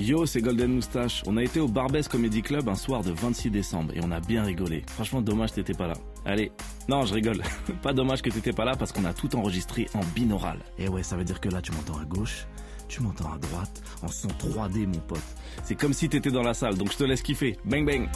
Yo, c'est Golden Moustache. On a été au Barbès Comedy Club un soir de 26 décembre et on a bien rigolé. Franchement, dommage que t'étais pas là. Allez, non, je rigole. pas dommage que t'étais pas là parce qu'on a tout enregistré en binaural. Et ouais, ça veut dire que là, tu m'entends à gauche, tu m'entends à droite, en son 3D, mon pote. C'est comme si t'étais dans la salle, donc je te laisse kiffer. Bang bang.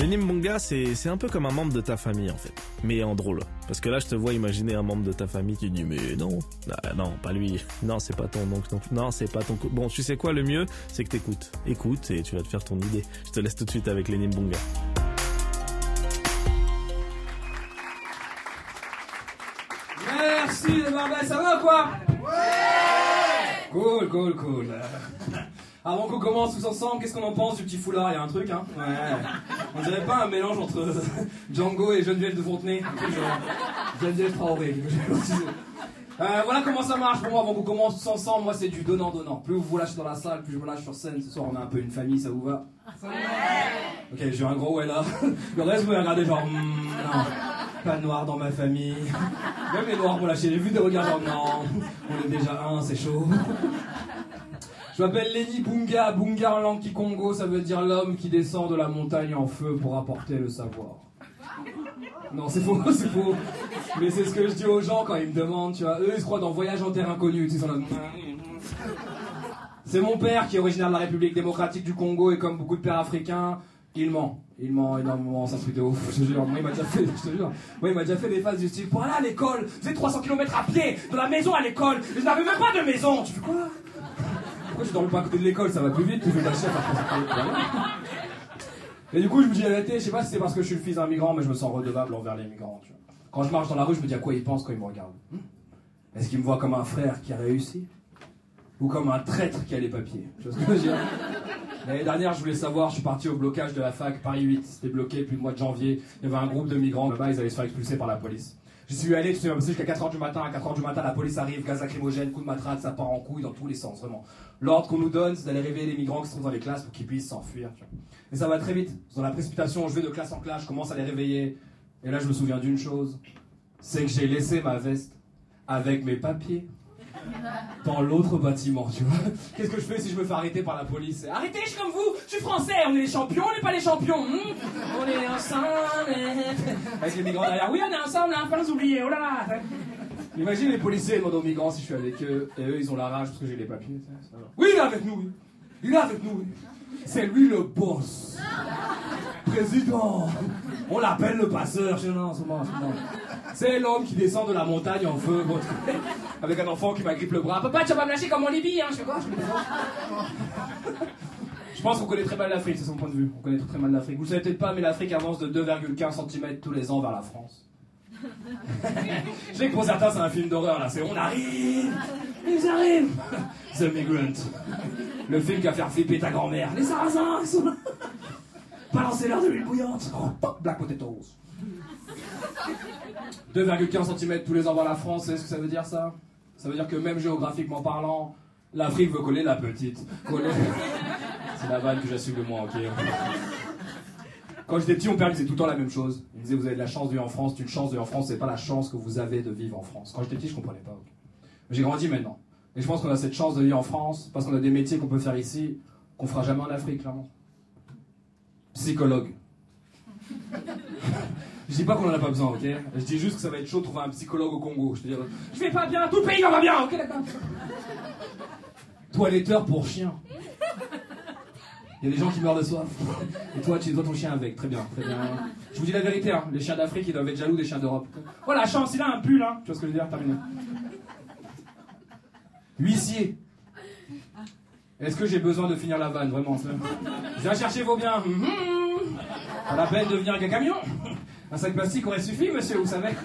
Lenny Mbonga, c'est un peu comme un membre de ta famille en fait, mais en drôle. Parce que là, je te vois imaginer un membre de ta famille qui dit mais non, Ah, non, pas lui, non, c'est pas ton oncle, non, c'est pas ton. Bon, tu sais quoi, le mieux, c'est que t'écoutes, écoute et tu vas te faire ton idée. Je te laisse tout de suite avec Lenny Mbonga. Merci barbets, ça va quoi? Ouais Cool, cool, cool. Avant qu'on commence tous ensemble, qu'est-ce qu'on en pense du petit foulard? Il y a un truc, hein Ouais. On dirait pas un mélange entre Django et Geneviève de Fontenay Geneviève Traoré. Euh, voilà comment ça marche pour moi avant qu'on commence tous ensemble. Moi, c'est du donnant-donnant. Plus vous vous lâchez dans la salle, plus je me lâche sur scène. Ce soir, on a un peu une famille, ça vous va? Ok, j'ai un gros ouais là. Le reste, vous regardez genre, hmm, non, pas de noir dans ma famille. Même les noirs m'ont lâché. J'ai vu des regards genre, non, on est déjà un, c'est chaud. Je m'appelle Lenny Bunga. Bunga en langue Kikongo, ça veut dire l'homme qui descend de la montagne en feu pour apporter le savoir. Non, c'est faux, c'est faux. Mais c'est ce que je dis aux gens quand ils me demandent, tu vois. Eux, ils se croient dans Voyage en terre inconnue, tu sais. C'est mon père qui est originaire de la République démocratique du Congo et comme beaucoup de pères africains, il ment. Il ment énormément, ça truc de ouf, je te jure. Moi, il m'a déjà fait, je te jure. Moi, il m'a déjà fait des phases du style, aller à l'école, c'est 300 km à pied, de la maison à l'école, je n'avais même pas de maison. Tu fais quoi? Je dors pas à côté de l'école Ça va plus vite, tu fais. Et du coup, je me dis vérité, je sais pas si c'est parce que je suis le fils d'un migrant, mais je me sens redevable envers les migrants. Quand je marche dans la rue, je me dis à quoi ils pensent quand ils me regardent. Hmm Est-ce qu'ils me voient comme un frère qui a réussi Ou comme un traître qui a les papiers? Ce que L'année dernière, je voulais savoir, je suis parti au blocage de la fac Paris 8. C'était bloqué depuis le mois de janvier. Il y avait un groupe de migrants là-bas, ils allaient se faire expulser par la police. J'y suis allé, sais, même jusqu'à 4h du matin. À 4h du matin, la police arrive, gaz lacrymogène, coup de matraque, ça part en couille dans tous les sens, vraiment. L'ordre qu'on nous donne, c'est d'aller réveiller les migrants qui se trouvent dans les classes pour qu'ils puissent s'enfuir. Et ça va très vite. Dans la précipitation, je vais de classe en classe, je commence à les réveiller. Et là, je me souviens d'une chose. C'est que j'ai laissé ma veste avec mes papiers dans l'autre bâtiment, tu vois. Qu'est-ce que je fais si je me fais arrêter par la police? Arrêtez, je suis comme vous, je suis français, on est les champions, on n'est pas les champions. hmm? On est ensemble. Avec les migrants derrière. Oui, on est ensemble, hein, pas nous oublier, oh là. Imagine les policiers demandent aux migrants si je suis avec eux, et eux ils ont la rage parce que j'ai les papiers. Oui, il est avec nous. Il est avec nous. C'est lui le boss. Président. On l'appelle le passeur. Je non, c'est l'homme qui descend de la montagne en feu, avec un enfant qui m'agrippe le bras. Papa, tu vas pas me lâcher comme en Libye, hein, je fais quoi Je pense qu'on connaît très mal l'Afrique, c'est son point de vue. On connaît très mal l'Afrique. Vous le savez peut-être pas, mais l'Afrique avance de 2,15 cm tous les ans vers la France. Je sais que pour certains, c'est un film d'horreur, là. C'est on arrive Ils arrivent The Migrant. Le film qui va faire flipper ta grand-mère. Les sarrasins, ils sont là. Balancez-leur de l'huile bouillante. Oh, Black potatoes. 2,15 cm tous les ans vers la France, c'est ce que ça veut dire ça? Ça veut dire que même géographiquement parlant, l'Afrique veut coller la petite. Coller. C'est la vanne que j'assume de moi, ok Quand j'étais petit, mon père disait tout le temps la même chose. Il me disait Vous avez de la chance de vivre en France, c'est une chance de vivre en France, c'est pas la chance que vous avez de vivre en France. Quand j'étais petit, je comprenais pas. Mais j'ai grandi maintenant. Et je pense qu'on a cette chance de vivre en France parce qu'on a des métiers qu'on peut faire ici qu'on fera jamais en Afrique, clairement. Psychologue. Je dis pas qu'on en a pas besoin, ok Je dis juste que ça va être chaud de trouver un psychologue au Congo. Je te dis, je vais pas bien, tout le pays va pas bien, ok d'accord Toiletteur pour chien. Il y a des gens qui meurent de soif. Et toi, tu dois ton chien avec. Très bien, très bien. Je vous dis la vérité, hein. les chiens d'Afrique, ils doivent être jaloux des chiens d'Europe. La chance, il a un pull, hein. Tu vois ce que je veux dire Terminé. Huissier. Est-ce que j'ai besoin de finir la vanne, vraiment Viens chercher vos biens. Pas la peine de venir avec un camion. Un sac plastique aurait suffi, monsieur, vous savez.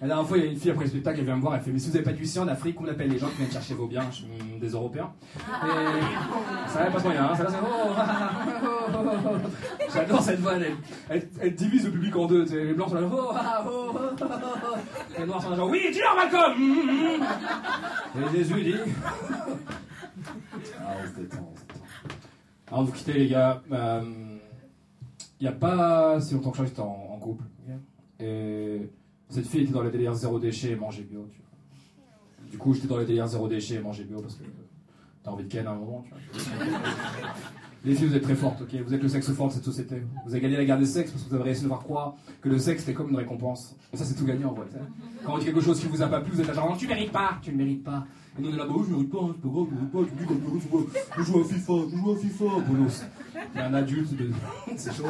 La dernière fois, il y a une fille après le spectacle, elle vient me voir, elle fait Mais si vous n'avez pas d'huissier en Afrique, on appelle les gens qui viennent chercher vos biens Je suis, Des Européens. Et ça va pas moyen, hein. Ça, là, c'est. Oh, oh, oh, oh, oh. J'adore cette vanne, elle, elle, elle divise le public en deux. Les blancs sont là. Oh, ah, oh, oh, oh. Les noirs sont là, genre Oui, dis-leur, Malcolm. Et Jésus dit. Ah, on se détend, on se détend. Avant de vous quitter, les gars, il n'y a pas si longtemps que ça, j'étais en, en couple. Et cette fille était dans le délire zéro déchet et manger bio. Tu vois. Du coup, j'étais dans les délires zéro déchet, manger bio parce que t'as envie de ken à un moment, tu vois. Les filles, vous êtes très fortes, ok Vous êtes le sexe fort de cette société. Vous avez gagné la guerre des sexes parce que vous avez réussi à faire croire que le sexe c'était comme une récompense. Et ça, c'est tout gagné en vrai. Quand on dit quelque chose qui vous a pas plu, vous êtes là genre, non, tu mérites pas, tu ne mérites pas. Et nous, on est là, bah oui, je mérite pas, hein, c'est pas grave, je mérite pas, tu me dis comme je joue, je joue à FIFA, je joue à FIFA, bolos. Il y a un adulte, de... c'est chaud.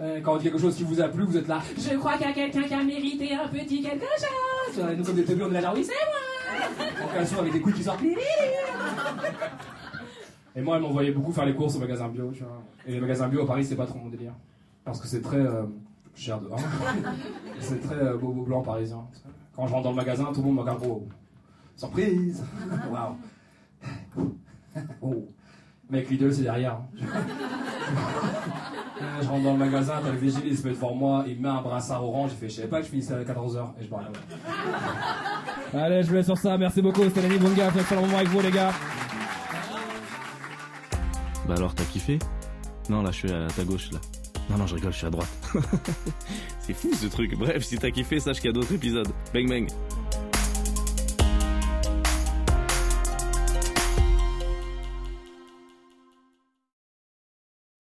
Euh, Quand on dit quelque chose qui vous a plu, vous êtes là, je crois qu'il y a quelqu'un qui a mérité un petit quelque chose. Et nous, comme des teubés, on est là genre, oui, c'est moi. En caleçon avec des couilles qui sortent. Et moi, elle m'envoyait beaucoup faire les courses au magasin bio, tu vois. Et les magasins bio à Paris, c'est pas trop mon délire. Parce que c'est très euh, cher de un. c'est très euh, beau, blanc parisien. Quand je rentre dans le magasin, tout le monde me regarde gros. Surprise Waouh Oh Mec, Lidl, c'est derrière. hein. Euh, je rentre dans le magasin, t'as le vigile, il se met devant moi, il me met un brassard orange, il fait, je savais pas que je finissais à 14h, et je barre. Allez, je vous laisse sur ça. Merci beaucoup. C'était Bunga. Fait un moment avec vous, les gars. Bah alors, t'as kiffé? Non, là, je suis à ta gauche, là. Non, non, je rigole, je suis à droite. c'est fou ce truc. Bref, si t'as kiffé, sache qu'il y a d'autres épisodes. Bang bang